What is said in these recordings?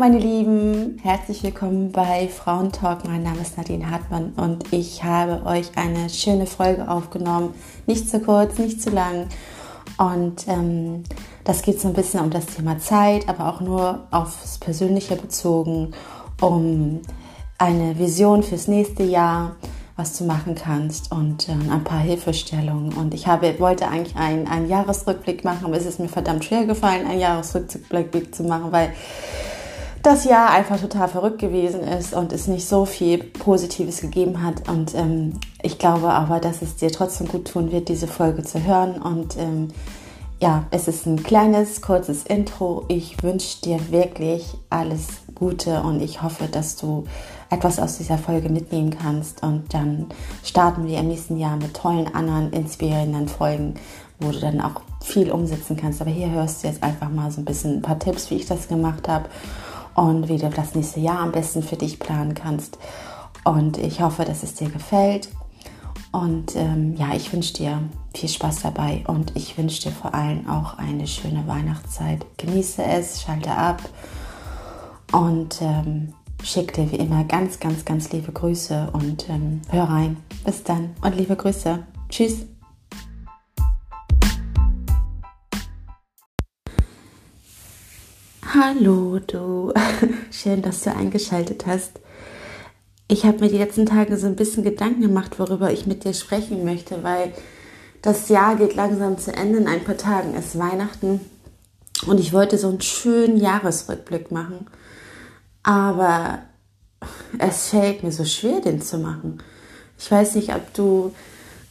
Meine Lieben, herzlich willkommen bei Frauentalk. Mein Name ist Nadine Hartmann und ich habe euch eine schöne Folge aufgenommen. Nicht zu kurz, nicht zu lang. Und ähm, das geht so ein bisschen um das Thema Zeit, aber auch nur aufs Persönliche bezogen, um eine Vision fürs nächste Jahr, was du machen kannst und ähm, ein paar Hilfestellungen. Und ich habe, wollte eigentlich einen, einen Jahresrückblick machen, aber es ist mir verdammt schwer gefallen, einen Jahresrückblick zu machen, weil das Jahr einfach total verrückt gewesen ist und es nicht so viel Positives gegeben hat. Und ähm, ich glaube aber, dass es dir trotzdem gut tun wird, diese Folge zu hören. Und ähm, ja, es ist ein kleines, kurzes Intro. Ich wünsche dir wirklich alles Gute und ich hoffe, dass du etwas aus dieser Folge mitnehmen kannst. Und dann starten wir im nächsten Jahr mit tollen anderen inspirierenden Folgen, wo du dann auch viel umsetzen kannst. Aber hier hörst du jetzt einfach mal so ein bisschen ein paar Tipps, wie ich das gemacht habe und wie du das nächste Jahr am besten für dich planen kannst. Und ich hoffe, dass es dir gefällt. Und ähm, ja, ich wünsche dir viel Spaß dabei und ich wünsche dir vor allem auch eine schöne Weihnachtszeit. Genieße es, schalte ab und ähm, schick dir wie immer ganz, ganz, ganz liebe Grüße und ähm, hör rein. Bis dann und liebe Grüße. Tschüss. Hallo du, schön, dass du eingeschaltet hast. Ich habe mir die letzten Tage so ein bisschen Gedanken gemacht, worüber ich mit dir sprechen möchte, weil das Jahr geht langsam zu Ende. In ein paar Tagen ist Weihnachten und ich wollte so einen schönen Jahresrückblick machen. Aber es fällt mir so schwer, den zu machen. Ich weiß nicht, ob du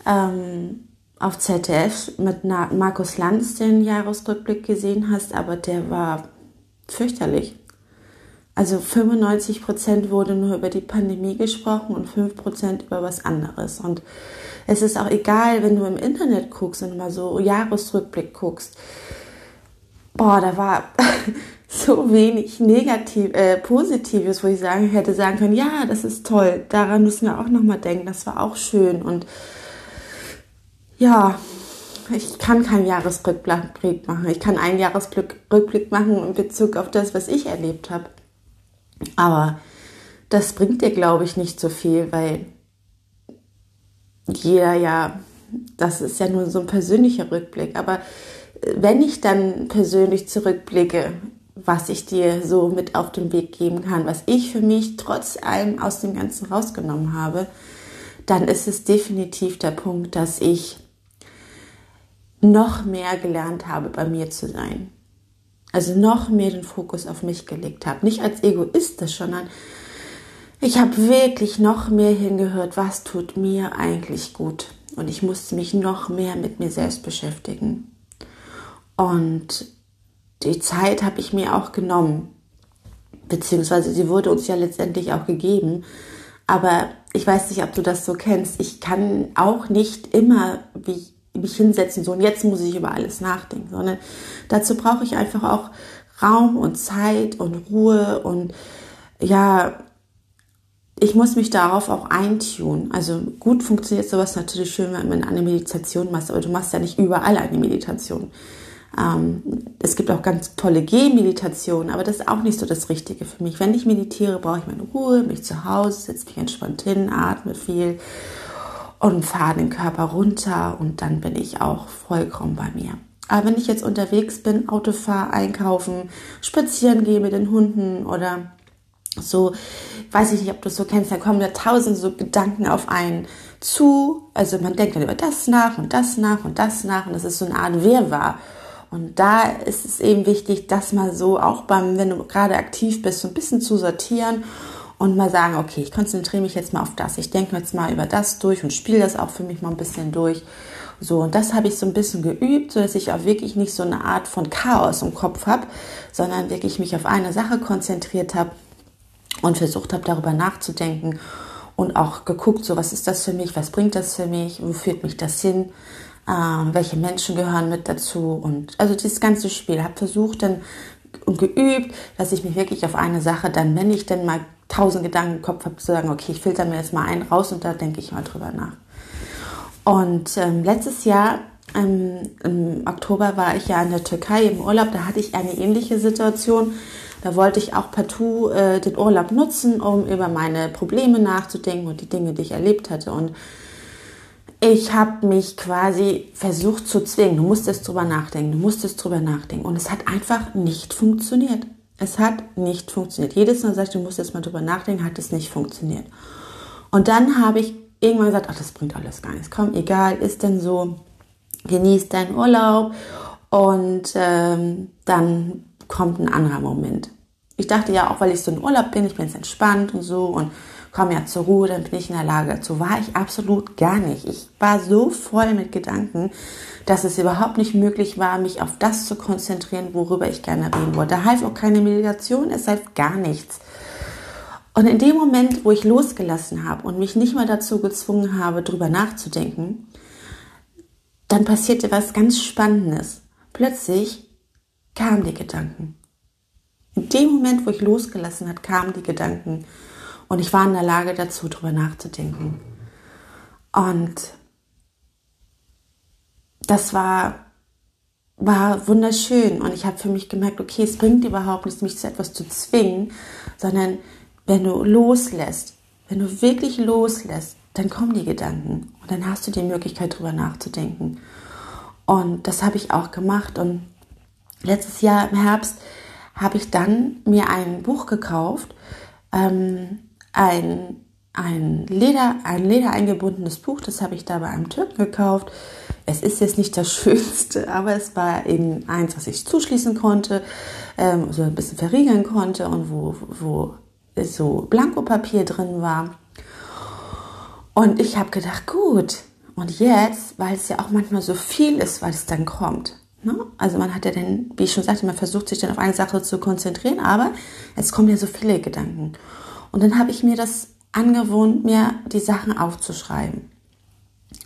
ähm, auf ZDF mit Markus Lanz den Jahresrückblick gesehen hast, aber der war fürchterlich. Also 95 Prozent wurde nur über die Pandemie gesprochen und 5 Prozent über was anderes. Und es ist auch egal, wenn du im Internet guckst und mal so Jahresrückblick guckst. Boah, da war so wenig negativ, äh, Positives, wo ich sagen hätte sagen können, ja, das ist toll. Daran müssen wir auch nochmal denken. Das war auch schön und ja, ich kann keinen Jahresrückblick machen. Ich kann einen Jahresrückblick machen in Bezug auf das, was ich erlebt habe. Aber das bringt dir, glaube ich, nicht so viel, weil jeder ja, das ist ja nur so ein persönlicher Rückblick. Aber wenn ich dann persönlich zurückblicke, was ich dir so mit auf den Weg geben kann, was ich für mich trotz allem aus dem Ganzen rausgenommen habe, dann ist es definitiv der Punkt, dass ich noch mehr gelernt habe, bei mir zu sein. Also noch mehr den Fokus auf mich gelegt habe. Nicht als egoistisch, sondern ich habe wirklich noch mehr hingehört, was tut mir eigentlich gut. Und ich musste mich noch mehr mit mir selbst beschäftigen. Und die Zeit habe ich mir auch genommen. Beziehungsweise sie wurde uns ja letztendlich auch gegeben. Aber ich weiß nicht, ob du das so kennst. Ich kann auch nicht immer, wie mich hinsetzen, so und jetzt muss ich über alles nachdenken, sondern dazu brauche ich einfach auch Raum und Zeit und Ruhe und ja, ich muss mich darauf auch eintun. Also gut funktioniert sowas natürlich schön, wenn man eine Meditation machst, aber du machst ja nicht überall eine Meditation. Ähm, es gibt auch ganz tolle Gehmeditationen, aber das ist auch nicht so das Richtige für mich. Wenn ich meditiere, brauche ich meine Ruhe, mich zu Hause, setze mich entspannt hin, atme viel und fahre den Körper runter und dann bin ich auch vollkommen bei mir. Aber wenn ich jetzt unterwegs bin, Auto fahre, einkaufen, spazieren gehe mit den Hunden oder so, weiß ich nicht, ob du es so kennst, da kommen ja tausend so Gedanken auf einen zu. Also man denkt dann über das nach und das nach und das nach und das ist so eine Art Wirrwarr. Und da ist es eben wichtig, das mal so auch beim, wenn du gerade aktiv bist, so ein bisschen zu sortieren und mal sagen, okay, ich konzentriere mich jetzt mal auf das. Ich denke jetzt mal über das durch und spiele das auch für mich mal ein bisschen durch. So, und das habe ich so ein bisschen geübt, so dass ich auch wirklich nicht so eine Art von Chaos im Kopf habe, sondern wirklich mich auf eine Sache konzentriert habe und versucht habe, darüber nachzudenken und auch geguckt, so was ist das für mich, was bringt das für mich, wo führt mich das hin, ähm, welche Menschen gehören mit dazu und also dieses ganze Spiel habe versucht dann und geübt, dass ich mich wirklich auf eine Sache dann, wenn ich dann mal tausend Gedanken im Kopf habe, zu sagen, okay, ich filter mir jetzt mal einen raus und da denke ich mal drüber nach. Und ähm, letztes Jahr ähm, im Oktober war ich ja in der Türkei im Urlaub, da hatte ich eine ähnliche Situation, Da wollte ich auch partout äh, den Urlaub nutzen, um über meine Probleme nachzudenken und die Dinge, die ich erlebt hatte. Und ich habe mich quasi versucht zu zwingen. Du musstest drüber nachdenken, du musstest drüber nachdenken. Und es hat einfach nicht funktioniert. Es hat nicht funktioniert. Jedes Mal sagte ich, du musst jetzt mal drüber nachdenken, hat es nicht funktioniert. Und dann habe ich irgendwann gesagt, ach, das bringt alles gar nichts. Komm, egal, ist denn so, genieß deinen Urlaub und ähm, dann kommt ein anderer Moment. Ich dachte ja auch, weil ich so in Urlaub bin, ich bin jetzt entspannt und so und komme ja zur Ruhe, dann bin ich in der Lage. Dazu war ich absolut gar nicht. Ich war so voll mit Gedanken, dass es überhaupt nicht möglich war, mich auf das zu konzentrieren, worüber ich gerne reden wollte. Da half auch keine Meditation, es half gar nichts. Und in dem Moment, wo ich losgelassen habe und mich nicht mehr dazu gezwungen habe, drüber nachzudenken, dann passierte was ganz Spannendes. Plötzlich kamen die Gedanken. In dem Moment, wo ich losgelassen habe, kamen die Gedanken. Und ich war in der Lage dazu, drüber nachzudenken. Und das war, war wunderschön. Und ich habe für mich gemerkt, okay, es bringt überhaupt nichts, mich zu etwas zu zwingen, sondern wenn du loslässt, wenn du wirklich loslässt, dann kommen die Gedanken und dann hast du die Möglichkeit, drüber nachzudenken. Und das habe ich auch gemacht. Und letztes Jahr im Herbst habe ich dann mir ein Buch gekauft, ähm, ein, ein, Leder, ein Leder eingebundenes Buch, das habe ich da bei einem Türken gekauft. Es ist jetzt nicht das Schönste, aber es war eben eins, was ich zuschließen konnte, ähm, so ein bisschen verriegeln konnte und wo, wo so Blankopapier drin war. Und ich habe gedacht, gut, und jetzt, weil es ja auch manchmal so viel ist, weil es dann kommt. Ne? Also man hat ja dann, wie ich schon sagte, man versucht sich dann auf eine Sache zu konzentrieren, aber es kommen ja so viele Gedanken. Und dann habe ich mir das angewohnt, mir die Sachen aufzuschreiben.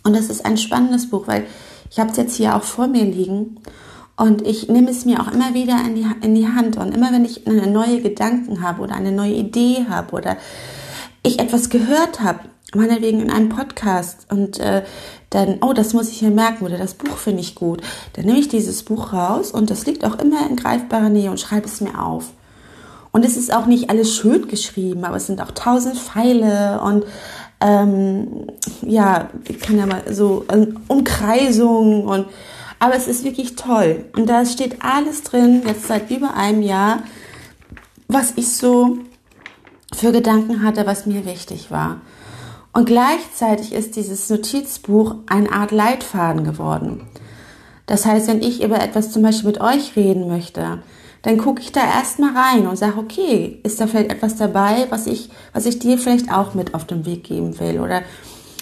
Und das ist ein spannendes Buch, weil ich habe es jetzt hier auch vor mir liegen und ich nehme es mir auch immer wieder in die, in die Hand. Und immer wenn ich eine neue Gedanken habe oder eine neue Idee habe oder ich etwas gehört habe, meinetwegen in einem Podcast und äh, dann, oh, das muss ich mir merken oder das Buch finde ich gut, dann nehme ich dieses Buch raus und das liegt auch immer in greifbarer Nähe und schreibe es mir auf. Und es ist auch nicht alles schön geschrieben, aber es sind auch tausend Pfeile und ähm, ja, ich kann ja mal so äh, Umkreisungen und aber es ist wirklich toll. Und da steht alles drin, jetzt seit über einem Jahr, was ich so für Gedanken hatte, was mir wichtig war. Und gleichzeitig ist dieses Notizbuch eine Art Leitfaden geworden. Das heißt, wenn ich über etwas zum Beispiel mit euch reden möchte, dann gucke ich da erstmal rein und sage, okay, ist da vielleicht etwas dabei, was ich, was ich dir vielleicht auch mit auf den Weg geben will? Oder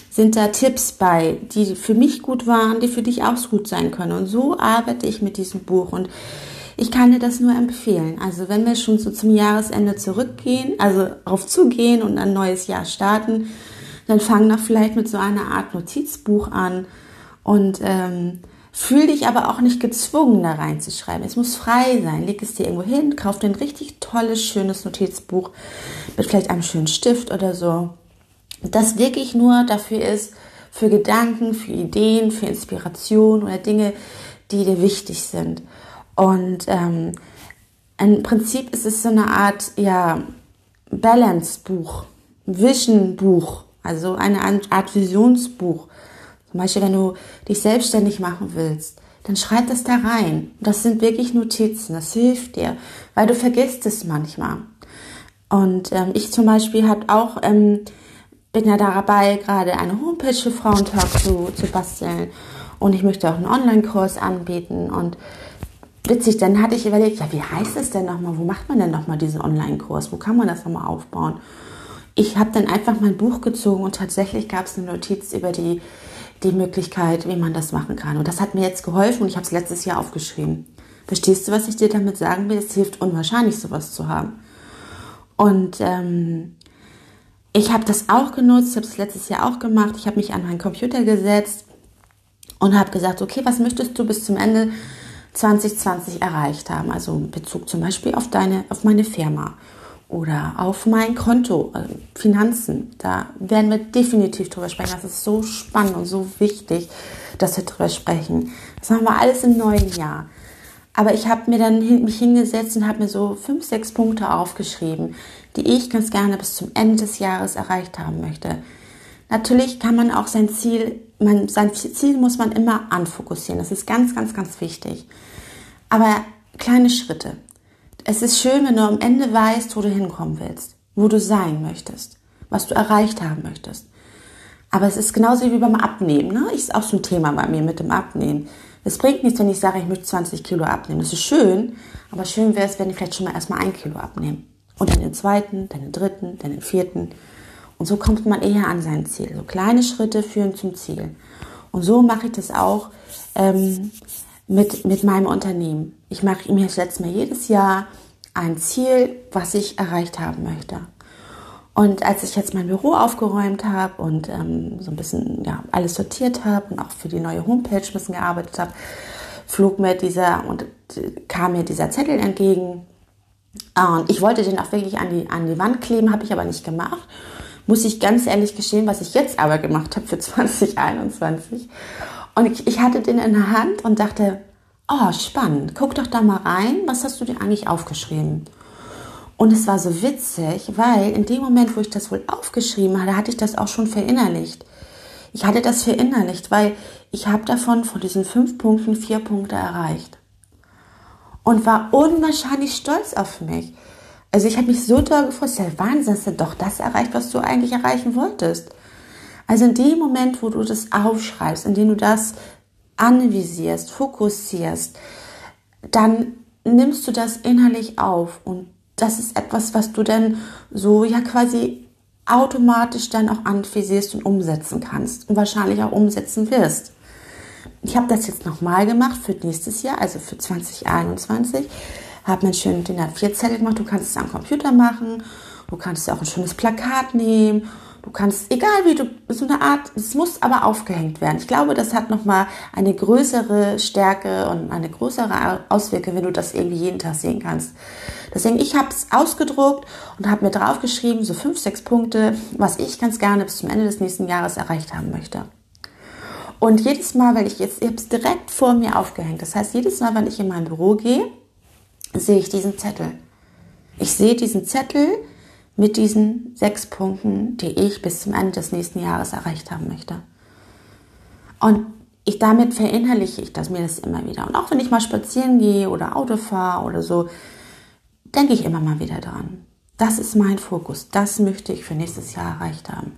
sind da Tipps bei, die für mich gut waren, die für dich auch gut sein können? Und so arbeite ich mit diesem Buch und ich kann dir das nur empfehlen. Also wenn wir schon so zum Jahresende zurückgehen, also auf zugehen und ein neues Jahr starten, dann fang doch vielleicht mit so einer Art Notizbuch an und ähm, Fühl dich aber auch nicht gezwungen, da reinzuschreiben. Es muss frei sein. Leg es dir irgendwo hin, kauf dir ein richtig tolles, schönes Notizbuch mit vielleicht einem schönen Stift oder so. Das wirklich nur dafür ist, für Gedanken, für Ideen, für Inspiration oder Dinge, die dir wichtig sind. Und ähm, im Prinzip ist es so eine Art, ja, Balance-Buch, Vision-Buch, also eine Art Visionsbuch zum Beispiel, wenn du dich selbstständig machen willst, dann schreib das da rein. Das sind wirklich Notizen, das hilft dir, weil du vergisst es manchmal. Und ähm, ich zum Beispiel habe auch, ähm, bin ja dabei, gerade eine Homepage für Frauentalk zu, zu basteln. Und ich möchte auch einen Online-Kurs anbieten. Und witzig, dann hatte ich überlegt, ja, wie heißt es denn nochmal? Wo macht man denn nochmal diesen Online-Kurs? Wo kann man das nochmal aufbauen? Ich habe dann einfach mein Buch gezogen und tatsächlich gab es eine Notiz über die die Möglichkeit, wie man das machen kann. Und das hat mir jetzt geholfen und ich habe es letztes Jahr aufgeschrieben. Verstehst du, was ich dir damit sagen will? Es hilft unwahrscheinlich, sowas zu haben. Und ähm, ich habe das auch genutzt, habe es letztes Jahr auch gemacht. Ich habe mich an meinen Computer gesetzt und habe gesagt, okay, was möchtest du bis zum Ende 2020 erreicht haben? Also in Bezug zum Beispiel auf deine, auf meine Firma oder auf mein Konto, äh, Finanzen. Da werden wir definitiv drüber sprechen. Das ist so spannend und so wichtig, dass wir drüber sprechen. Das machen wir alles im neuen Jahr. Aber ich habe mir dann mich hingesetzt und habe mir so fünf, sechs Punkte aufgeschrieben, die ich ganz gerne bis zum Ende des Jahres erreicht haben möchte. Natürlich kann man auch sein Ziel, man, sein Ziel muss man immer anfokussieren. Das ist ganz, ganz, ganz wichtig. Aber kleine Schritte. Es ist schön, wenn du am Ende weißt, wo du hinkommen willst, wo du sein möchtest, was du erreicht haben möchtest. Aber es ist genauso wie beim Abnehmen. Ne? Ist auch so ein Thema bei mir mit dem Abnehmen. Es bringt nichts, wenn ich sage, ich möchte 20 Kilo abnehmen. Das ist schön, aber schön wäre es, wenn ich vielleicht schon mal erstmal ein Kilo abnehme. Und dann den zweiten, dann den dritten, dann den vierten. Und so kommt man eher an sein Ziel. So kleine Schritte führen zum Ziel. Und so mache ich das auch ähm, mit, mit meinem Unternehmen. Ich mache mir jetzt Mal jedes Jahr ein Ziel, was ich erreicht haben möchte. Und als ich jetzt mein Büro aufgeräumt habe und ähm, so ein bisschen ja, alles sortiert habe und auch für die neue Homepage ein bisschen gearbeitet habe, flog mir dieser und kam mir dieser Zettel entgegen. Und ich wollte den auch wirklich an die, an die Wand kleben, habe ich aber nicht gemacht. Muss ich ganz ehrlich gestehen, was ich jetzt aber gemacht habe für 2021. Und ich, ich hatte den in der Hand und dachte, oh, spannend, guck doch da mal rein, was hast du dir eigentlich aufgeschrieben? Und es war so witzig, weil in dem Moment, wo ich das wohl aufgeschrieben hatte, hatte ich das auch schon verinnerlicht. Ich hatte das verinnerlicht, weil ich habe davon von diesen fünf Punkten vier Punkte erreicht. Und war unwahrscheinlich stolz auf mich. Also ich habe mich so toll gefreut, ja Wahnsinn, dass du doch das erreicht, was du eigentlich erreichen wolltest. Also in dem Moment, wo du das aufschreibst, in dem du das anvisierst, fokussierst, dann nimmst du das innerlich auf und das ist etwas, was du dann so ja quasi automatisch dann auch anvisierst und umsetzen kannst und wahrscheinlich auch umsetzen wirst. Ich habe das jetzt nochmal gemacht für nächstes Jahr, also für 2021. Habe mir schön den A4-Zettel gemacht. Du kannst es am Computer machen. Du kannst auch ein schönes Plakat nehmen Du kannst, egal wie du, so eine Art, es muss aber aufgehängt werden. Ich glaube, das hat nochmal eine größere Stärke und eine größere Auswirkung, wenn du das irgendwie jeden Tag sehen kannst. Deswegen, ich habe es ausgedruckt und habe mir draufgeschrieben, so fünf, sechs Punkte, was ich ganz gerne bis zum Ende des nächsten Jahres erreicht haben möchte. Und jedes Mal, wenn ich jetzt, ich habe es direkt vor mir aufgehängt. Das heißt, jedes Mal, wenn ich in mein Büro gehe, sehe ich diesen Zettel. Ich sehe diesen Zettel, mit diesen sechs Punkten, die ich bis zum Ende des nächsten Jahres erreicht haben möchte. Und ich damit verinnerliche ich das mir das immer wieder. Und auch wenn ich mal spazieren gehe oder Auto fahre oder so, denke ich immer mal wieder dran. Das ist mein Fokus. Das möchte ich für nächstes Jahr erreicht haben.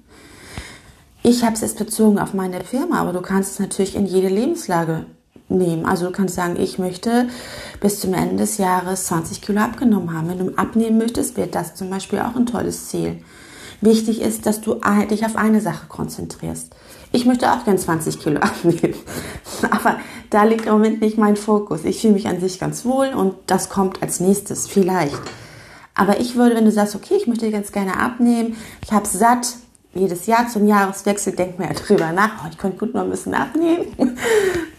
Ich habe es jetzt bezogen auf meine Firma, aber du kannst es natürlich in jede Lebenslage nehmen. Also du kannst sagen, ich möchte bis zum Ende des Jahres 20 Kilo abgenommen haben. Wenn du abnehmen möchtest, wäre das zum Beispiel auch ein tolles Ziel. Wichtig ist, dass du dich auf eine Sache konzentrierst. Ich möchte auch gern 20 Kilo abnehmen, aber da liegt im Moment nicht mein Fokus. Ich fühle mich an sich ganz wohl und das kommt als nächstes, vielleicht. Aber ich würde, wenn du sagst, okay, ich möchte ganz gerne abnehmen, ich habe satt, jedes Jahr zum Jahreswechsel denkt man ja drüber nach, oh, ich könnte gut noch ein bisschen abnehmen,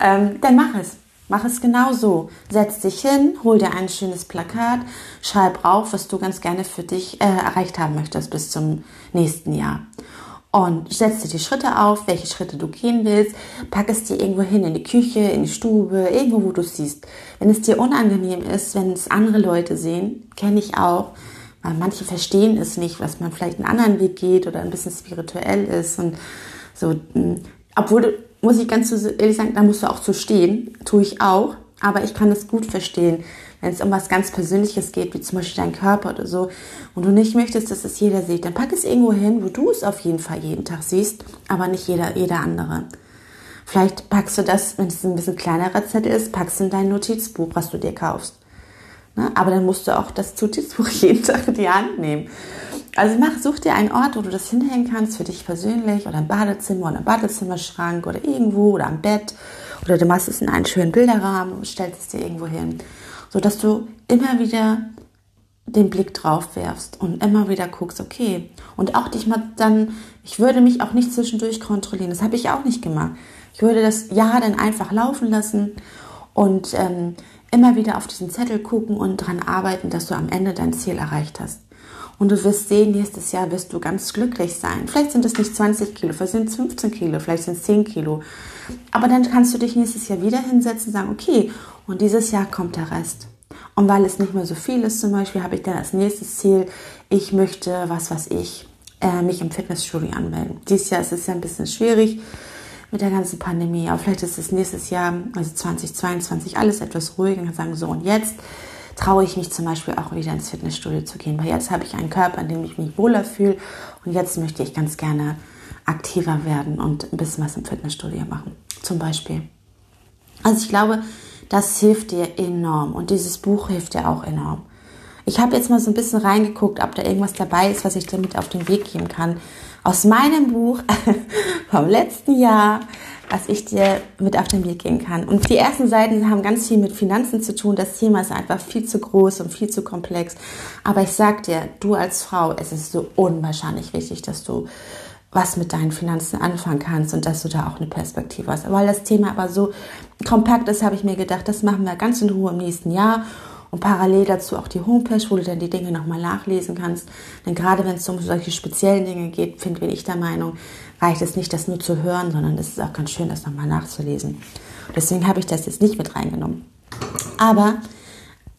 ähm, dann mach es. Mach es genau so. Setz dich hin, hol dir ein schönes Plakat, schreib auf, was du ganz gerne für dich äh, erreicht haben möchtest bis zum nächsten Jahr. Und setz dir die Schritte auf, welche Schritte du gehen willst. Pack es dir irgendwo hin, in die Küche, in die Stube, irgendwo, wo du es siehst. Wenn es dir unangenehm ist, wenn es andere Leute sehen, kenne ich auch, manche verstehen es nicht, was man vielleicht einen anderen Weg geht oder ein bisschen spirituell ist und so. Hm, obwohl, muss ich ganz ehrlich sagen, da musst du auch zu stehen, tue ich auch, aber ich kann es gut verstehen, wenn es um was ganz Persönliches geht, wie zum Beispiel dein Körper oder so, und du nicht möchtest, dass es jeder sieht, dann pack es irgendwo hin, wo du es auf jeden Fall jeden Tag siehst, aber nicht jeder, jeder andere. Vielleicht packst du das, wenn es ein bisschen kleinerer Zettel ist, packst du in dein Notizbuch, was du dir kaufst. Ne? Aber dann musst du auch das Notizbuch jeden Tag in die Hand nehmen. Also mach, such dir einen Ort, wo du das hinhängen kannst für dich persönlich oder ein Badezimmer oder ein Badezimmerschrank oder irgendwo oder am Bett oder du machst es in einen schönen Bilderrahmen und stellst es dir irgendwo hin, sodass du immer wieder den Blick drauf werfst und immer wieder guckst, okay, und auch dich mal dann, ich würde mich auch nicht zwischendurch kontrollieren, das habe ich auch nicht gemacht. Ich würde das Jahr dann einfach laufen lassen und ähm, immer wieder auf diesen Zettel gucken und daran arbeiten, dass du am Ende dein Ziel erreicht hast. Und du wirst sehen, nächstes Jahr wirst du ganz glücklich sein. Vielleicht sind es nicht 20 Kilo, vielleicht sind es 15 Kilo, vielleicht sind es 10 Kilo. Aber dann kannst du dich nächstes Jahr wieder hinsetzen und sagen, okay, und dieses Jahr kommt der Rest. Und weil es nicht mehr so viel ist, zum Beispiel, habe ich dann als nächstes Ziel, ich möchte, was weiß ich, äh, mich im Fitnessstudio anmelden. Dieses Jahr ist es ja ein bisschen schwierig mit der ganzen Pandemie, aber vielleicht ist es nächstes Jahr, also 2022, alles etwas ruhiger und sagen, so und jetzt traue ich mich zum Beispiel auch wieder ins Fitnessstudio zu gehen, weil jetzt habe ich einen Körper, in dem ich mich wohler fühle und jetzt möchte ich ganz gerne aktiver werden und ein bisschen was im Fitnessstudio machen, zum Beispiel. Also ich glaube, das hilft dir enorm und dieses Buch hilft dir auch enorm. Ich habe jetzt mal so ein bisschen reingeguckt, ob da irgendwas dabei ist, was ich dir mit auf den Weg geben kann. Aus meinem Buch vom letzten Jahr, was ich dir mit auf den Weg geben kann. Und die ersten Seiten haben ganz viel mit Finanzen zu tun. Das Thema ist einfach viel zu groß und viel zu komplex. Aber ich sag dir, du als Frau, es ist so unwahrscheinlich wichtig, dass du was mit deinen Finanzen anfangen kannst und dass du da auch eine Perspektive hast. Weil das Thema aber so kompakt ist, habe ich mir gedacht, das machen wir ganz in Ruhe im nächsten Jahr und parallel dazu auch die Homepage, wo du dann die Dinge nochmal nachlesen kannst. Denn gerade wenn es um solche speziellen Dinge geht, finde ich der Meinung, reicht es nicht, das nur zu hören, sondern es ist auch ganz schön, das nochmal nachzulesen. Deswegen habe ich das jetzt nicht mit reingenommen. Aber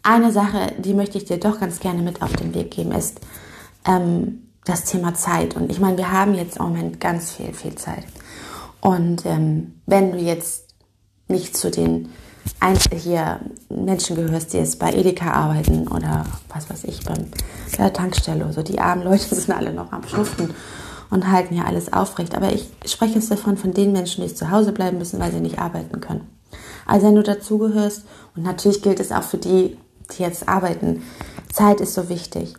eine Sache, die möchte ich dir doch ganz gerne mit auf den Weg geben, ist ähm, das Thema Zeit. Und ich meine, wir haben jetzt im Moment ganz viel, viel Zeit. Und ähm, wenn du jetzt nicht zu den hier Menschen gehörst, die jetzt bei Edeka arbeiten oder was weiß ich, bei der Tankstelle oder so. Die armen Leute sind alle noch am Schuften und halten hier alles aufrecht. Aber ich spreche jetzt davon, von den Menschen, die zu Hause bleiben müssen, weil sie nicht arbeiten können. Also wenn du dazugehörst, und natürlich gilt es auch für die, die jetzt arbeiten, Zeit ist so wichtig.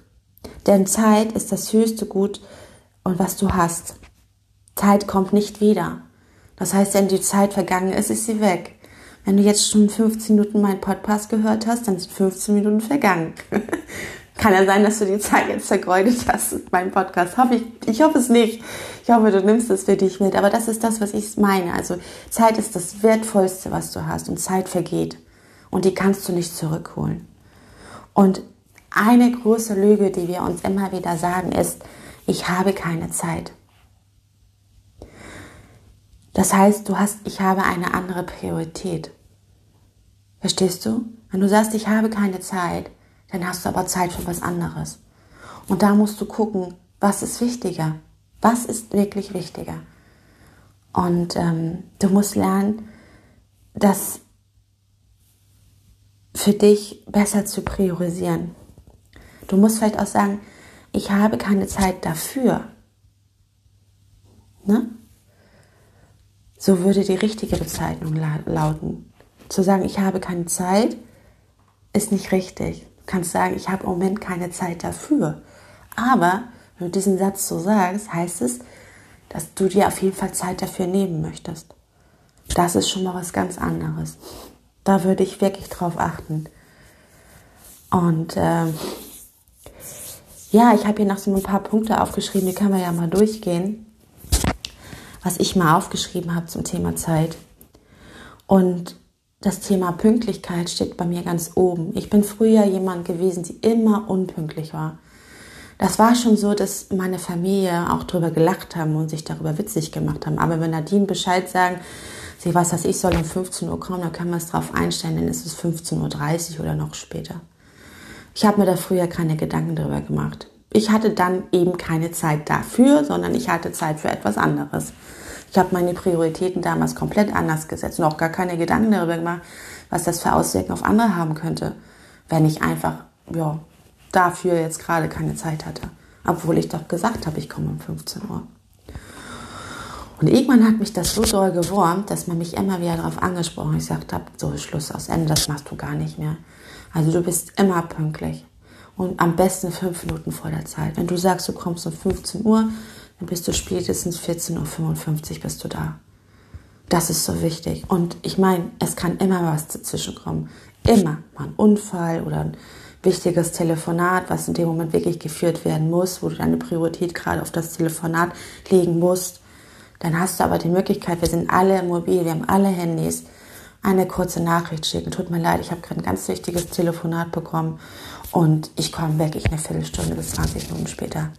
Denn Zeit ist das höchste Gut und was du hast. Zeit kommt nicht wieder. Das heißt, wenn die Zeit vergangen ist, ist sie weg. Wenn du jetzt schon 15 Minuten meinen Podcast gehört hast, dann sind 15 Minuten vergangen. Kann ja sein, dass du die Zeit jetzt vergeudet hast mit meinem Podcast. Hoffe ich, ich hoffe es nicht. Ich hoffe, du nimmst es für dich mit. Aber das ist das, was ich meine. Also Zeit ist das Wertvollste, was du hast. Und Zeit vergeht. Und die kannst du nicht zurückholen. Und eine große Lüge, die wir uns immer wieder sagen, ist, ich habe keine Zeit. Das heißt, du hast, ich habe eine andere Priorität. Verstehst du? Wenn du sagst, ich habe keine Zeit, dann hast du aber Zeit für was anderes. Und da musst du gucken, was ist wichtiger? Was ist wirklich wichtiger? Und ähm, du musst lernen, das für dich besser zu priorisieren. Du musst vielleicht auch sagen, ich habe keine Zeit dafür. Ne? So würde die richtige Bezeichnung lauten. Zu sagen, ich habe keine Zeit, ist nicht richtig. Du kannst sagen, ich habe im Moment keine Zeit dafür. Aber wenn du diesen Satz so sagst, heißt es, dass du dir auf jeden Fall Zeit dafür nehmen möchtest. Das ist schon mal was ganz anderes. Da würde ich wirklich drauf achten. Und äh, ja, ich habe hier noch so ein paar Punkte aufgeschrieben, die können wir ja mal durchgehen, was ich mal aufgeschrieben habe zum Thema Zeit. Und das Thema Pünktlichkeit steht bei mir ganz oben. Ich bin früher jemand gewesen, die immer unpünktlich war. Das war schon so, dass meine Familie auch darüber gelacht haben und sich darüber witzig gemacht haben. Aber wenn Nadine Bescheid sagen, sie weiß, dass ich soll um 15 Uhr kommen, dann können wir es darauf einstellen, dann ist es 15.30 Uhr oder noch später. Ich habe mir da früher keine Gedanken darüber gemacht. Ich hatte dann eben keine Zeit dafür, sondern ich hatte Zeit für etwas anderes. Ich habe meine Prioritäten damals komplett anders gesetzt und auch gar keine Gedanken darüber gemacht, was das für Auswirkungen auf andere haben könnte, wenn ich einfach ja, dafür jetzt gerade keine Zeit hatte. Obwohl ich doch gesagt habe, ich komme um 15 Uhr. Und irgendwann hat mich das so doll gewurmt, dass man mich immer wieder darauf angesprochen hat. Ich gesagt habe, so Schluss aus Ende, das machst du gar nicht mehr. Also du bist immer pünktlich. Und am besten fünf Minuten vor der Zeit. Wenn du sagst, du kommst um 15 Uhr, dann bist du spätestens 14.55 Uhr bist du da. Das ist so wichtig. Und ich meine, es kann immer was dazwischen kommen. Immer. Mal ein Unfall oder ein wichtiges Telefonat, was in dem Moment wirklich geführt werden muss, wo du deine Priorität gerade auf das Telefonat legen musst. Dann hast du aber die Möglichkeit, wir sind alle mobil, wir haben alle Handys, eine kurze Nachricht schicken. Tut mir leid, ich habe gerade ein ganz wichtiges Telefonat bekommen und ich komme wirklich eine Viertelstunde bis 20 Minuten später.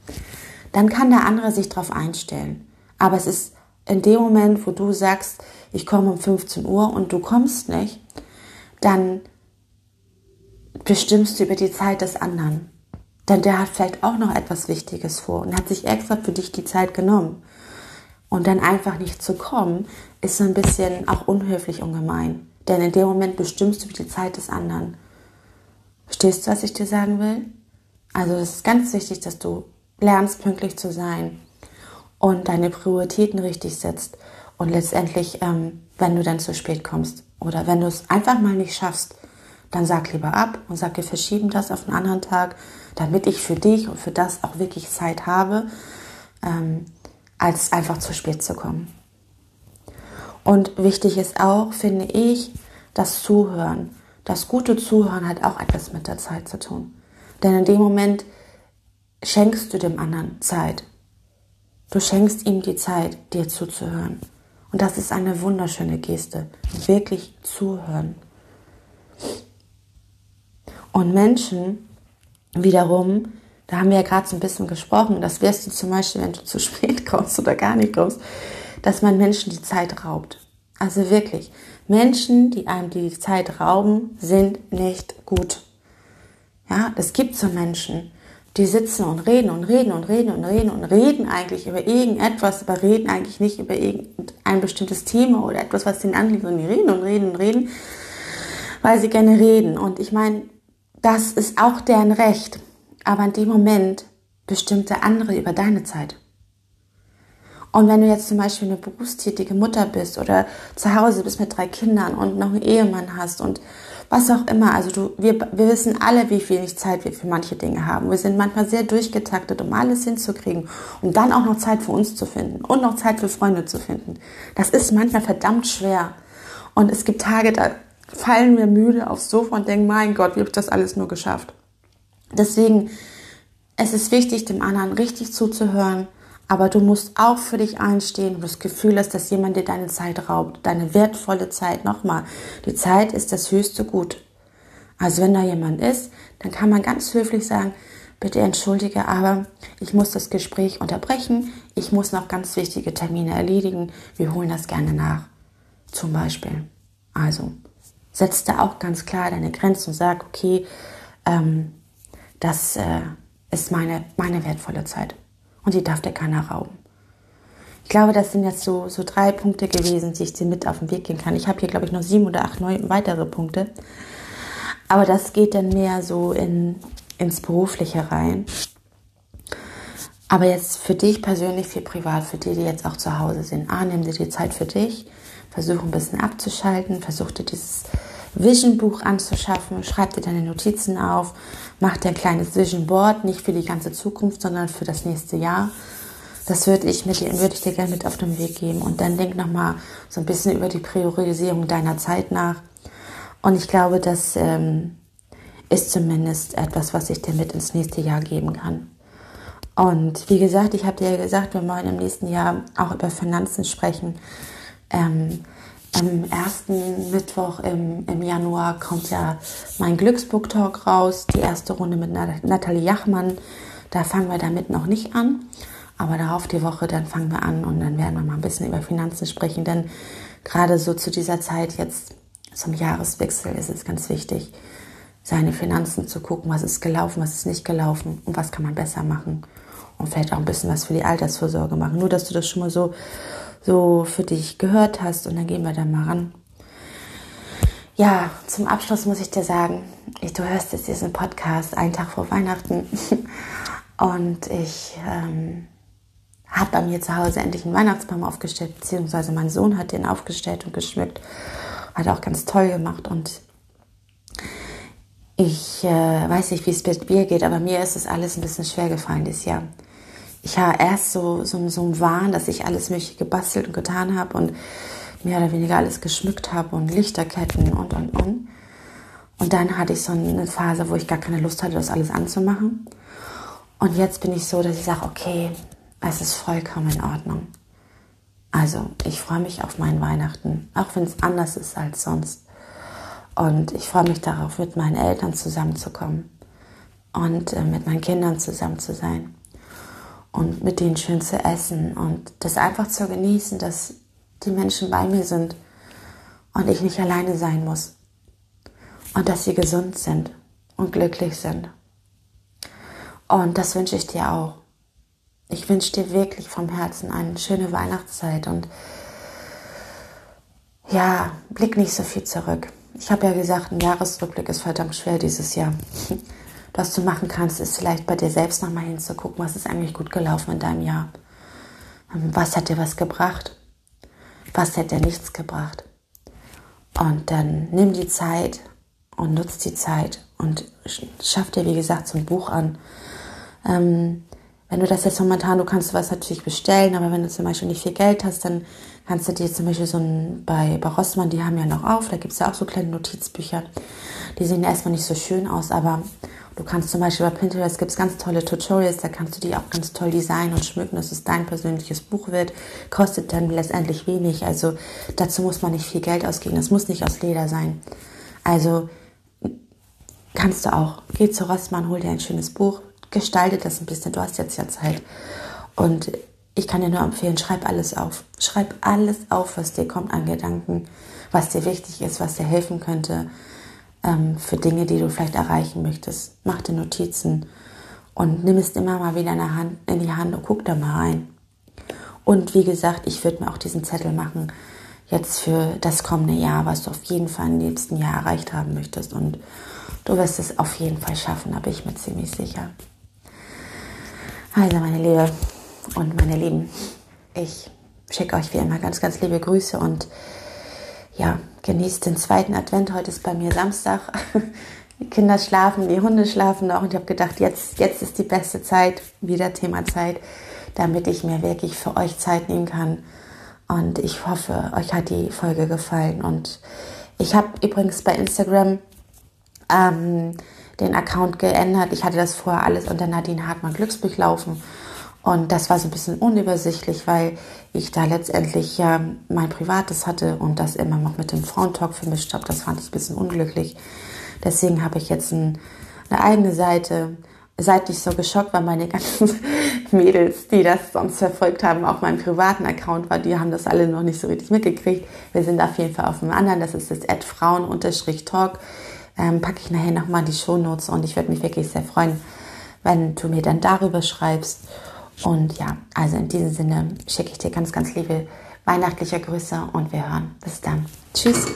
Dann kann der andere sich darauf einstellen. Aber es ist in dem Moment, wo du sagst, ich komme um 15 Uhr und du kommst nicht, dann bestimmst du über die Zeit des anderen. Denn der hat vielleicht auch noch etwas Wichtiges vor und hat sich extra für dich die Zeit genommen. Und dann einfach nicht zu kommen, ist so ein bisschen auch unhöflich und gemein. Denn in dem Moment bestimmst du über die Zeit des anderen. Verstehst du, was ich dir sagen will? Also es ist ganz wichtig, dass du lernst, pünktlich zu sein und deine Prioritäten richtig setzt. Und letztendlich, ähm, wenn du dann zu spät kommst oder wenn du es einfach mal nicht schaffst, dann sag lieber ab und sag, wir verschieben das auf einen anderen Tag, damit ich für dich und für das auch wirklich Zeit habe, ähm, als einfach zu spät zu kommen. Und wichtig ist auch, finde ich, das Zuhören. Das gute Zuhören hat auch etwas mit der Zeit zu tun. Denn in dem Moment schenkst du dem anderen Zeit. Du schenkst ihm die Zeit, dir zuzuhören. Und das ist eine wunderschöne Geste. Wirklich zuhören. Und Menschen wiederum, da haben wir ja gerade so ein bisschen gesprochen, das wirst du zum Beispiel, wenn du zu spät kommst oder gar nicht kommst, dass man Menschen die Zeit raubt. Also wirklich, Menschen, die einem die Zeit rauben, sind nicht gut. Ja, es gibt so Menschen, die sitzen und reden und reden und reden und reden und reden eigentlich über irgendetwas, aber reden eigentlich nicht über irgendein bestimmtes Thema oder etwas, was ihnen anliegt, sondern die reden und reden und reden, weil sie gerne reden. Und ich meine, das ist auch deren Recht. Aber in dem Moment bestimmt der andere über deine Zeit. Und wenn du jetzt zum Beispiel eine berufstätige Mutter bist oder zu Hause bist mit drei Kindern und noch einen Ehemann hast und was auch immer, also du, wir, wir wissen alle, wie wenig Zeit wir für manche Dinge haben. Wir sind manchmal sehr durchgetaktet, um alles hinzukriegen und dann auch noch Zeit für uns zu finden und noch Zeit für Freunde zu finden. Das ist manchmal verdammt schwer. Und es gibt Tage, da fallen wir müde aufs Sofa und denken, mein Gott, wie habe ich das alles nur geschafft? Deswegen, es ist wichtig, dem anderen richtig zuzuhören, aber du musst auch für dich einstehen, und das Gefühl hast, dass jemand dir deine Zeit raubt, deine wertvolle Zeit. Nochmal, die Zeit ist das höchste Gut. Also wenn da jemand ist, dann kann man ganz höflich sagen, bitte entschuldige, aber ich muss das Gespräch unterbrechen. Ich muss noch ganz wichtige Termine erledigen. Wir holen das gerne nach. Zum Beispiel. Also, setz da auch ganz klar deine Grenzen und sag, okay, ähm, das äh, ist meine, meine wertvolle Zeit und die darf dir keiner rauben. Ich glaube, das sind jetzt so, so drei Punkte gewesen, die ich dir mit auf den Weg gehen kann. Ich habe hier, glaube ich, noch sieben oder acht neun weitere Punkte. Aber das geht dann mehr so in, ins Berufliche rein. Aber jetzt für dich persönlich, für privat, für die, die jetzt auch zu Hause sind. A, nimm dir die Zeit für dich, versuch ein bisschen abzuschalten, versuch dir dieses Vision Buch anzuschaffen, schreib dir deine Notizen auf, mach dir ein kleines Vision Board, nicht für die ganze Zukunft, sondern für das nächste Jahr. Das würde ich, mit, würde ich dir gerne mit auf den Weg geben. Und dann denk nochmal so ein bisschen über die Priorisierung deiner Zeit nach. Und ich glaube, das ähm, ist zumindest etwas, was ich dir mit ins nächste Jahr geben kann. Und wie gesagt, ich habe dir ja gesagt, wir wollen im nächsten Jahr auch über Finanzen sprechen. Ähm, am ersten Mittwoch im, im Januar kommt ja mein Glücksbook-Talk raus, die erste Runde mit Nathalie Jachmann. Da fangen wir damit noch nicht an, aber darauf die Woche, dann fangen wir an und dann werden wir mal ein bisschen über Finanzen sprechen, denn gerade so zu dieser Zeit jetzt zum Jahreswechsel ist es ganz wichtig, seine Finanzen zu gucken, was ist gelaufen, was ist nicht gelaufen und was kann man besser machen und vielleicht auch ein bisschen was für die Altersvorsorge machen. Nur, dass du das schon mal so so für dich gehört hast und dann gehen wir da mal ran. Ja, zum Abschluss muss ich dir sagen, ich, du hörst jetzt diesen Podcast einen Tag vor Weihnachten und ich ähm, habe bei mir zu Hause endlich einen Weihnachtsbaum aufgestellt, beziehungsweise mein Sohn hat den aufgestellt und geschmückt. Hat auch ganz toll gemacht und ich äh, weiß nicht, wie es mit dir geht, aber mir ist es alles ein bisschen schwer gefallen dieses Jahr ich war erst so, so, so ein Wahn, dass ich alles mögliche gebastelt und getan habe und mehr oder weniger alles geschmückt habe und Lichterketten und, und, und. Und dann hatte ich so eine Phase, wo ich gar keine Lust hatte, das alles anzumachen. Und jetzt bin ich so, dass ich sage, okay, es ist vollkommen in Ordnung. Also, ich freue mich auf meinen Weihnachten, auch wenn es anders ist als sonst. Und ich freue mich darauf, mit meinen Eltern zusammenzukommen, und äh, mit meinen Kindern zusammen zu sein und mit denen schön zu essen und das einfach zu genießen, dass die Menschen bei mir sind und ich nicht alleine sein muss und dass sie gesund sind und glücklich sind. Und das wünsche ich dir auch. Ich wünsche dir wirklich vom Herzen eine schöne Weihnachtszeit und ja, blick nicht so viel zurück. Ich habe ja gesagt, ein Jahresrückblick ist verdammt schwer dieses Jahr. Was du machen kannst, ist vielleicht bei dir selbst nochmal hinzugucken, was ist eigentlich gut gelaufen in deinem Jahr. Ähm, was hat dir was gebracht? Was hat dir nichts gebracht? Und dann nimm die Zeit und nutz die Zeit und schaff dir, wie gesagt, so ein Buch an. Ähm, wenn du das jetzt momentan, du kannst was natürlich bestellen, aber wenn du zum Beispiel nicht viel Geld hast, dann kannst du dir zum Beispiel so ein, bei, bei Rossmann, die haben ja noch auf, da gibt es ja auch so kleine Notizbücher. Die sehen erstmal nicht so schön aus, aber du kannst zum Beispiel bei Pinterest gibt es ganz tolle Tutorials, da kannst du die auch ganz toll designen und schmücken, dass es dein persönliches Buch wird. Kostet dann letztendlich wenig, also dazu muss man nicht viel Geld ausgeben, das muss nicht aus Leder sein. Also kannst du auch. Geh zu Rossmann, hol dir ein schönes Buch, gestalte das ein bisschen, du hast jetzt ja Zeit. Und ich kann dir nur empfehlen, schreib alles auf. Schreib alles auf, was dir kommt an Gedanken, was dir wichtig ist, was dir helfen könnte ähm, für Dinge, die du vielleicht erreichen möchtest. Mach dir Notizen und nimm es immer mal wieder in, der Hand, in die Hand und guck da mal rein. Und wie gesagt, ich würde mir auch diesen Zettel machen, jetzt für das kommende Jahr, was du auf jeden Fall im nächsten Jahr erreicht haben möchtest. Und du wirst es auf jeden Fall schaffen, da bin ich mir ziemlich sicher. Also meine Liebe und meine Lieben, ich schicke euch wie immer ganz, ganz liebe Grüße und ja, genießt den zweiten Advent. Heute ist bei mir Samstag. Die Kinder schlafen, die Hunde schlafen noch und ich habe gedacht, jetzt, jetzt ist die beste Zeit, wieder Thema Zeit, damit ich mir wirklich für euch Zeit nehmen kann. Und ich hoffe, euch hat die Folge gefallen. Und ich habe übrigens bei Instagram ähm, den Account geändert. Ich hatte das vorher alles unter Nadine Hartmann Glücksbuch laufen. Und das war so ein bisschen unübersichtlich, weil ich da letztendlich ja mein Privates hatte und das immer noch mit dem Frauentalk vermischt habe. Das fand ich ein bisschen unglücklich. Deswegen habe ich jetzt ein, eine eigene Seite. Seid nicht so geschockt, weil meine ganzen Mädels, die das sonst verfolgt haben, auch meinen privaten Account war, die haben das alle noch nicht so richtig mitgekriegt. Wir sind auf jeden Fall auf dem anderen. Das ist das Frauen-Talk ähm, packe ich nachher nochmal die Shownotes und ich würde mich wirklich sehr freuen, wenn du mir dann darüber schreibst. Und ja, also in diesem Sinne schicke ich dir ganz, ganz liebe weihnachtliche Grüße und wir hören. Bis dann. Tschüss.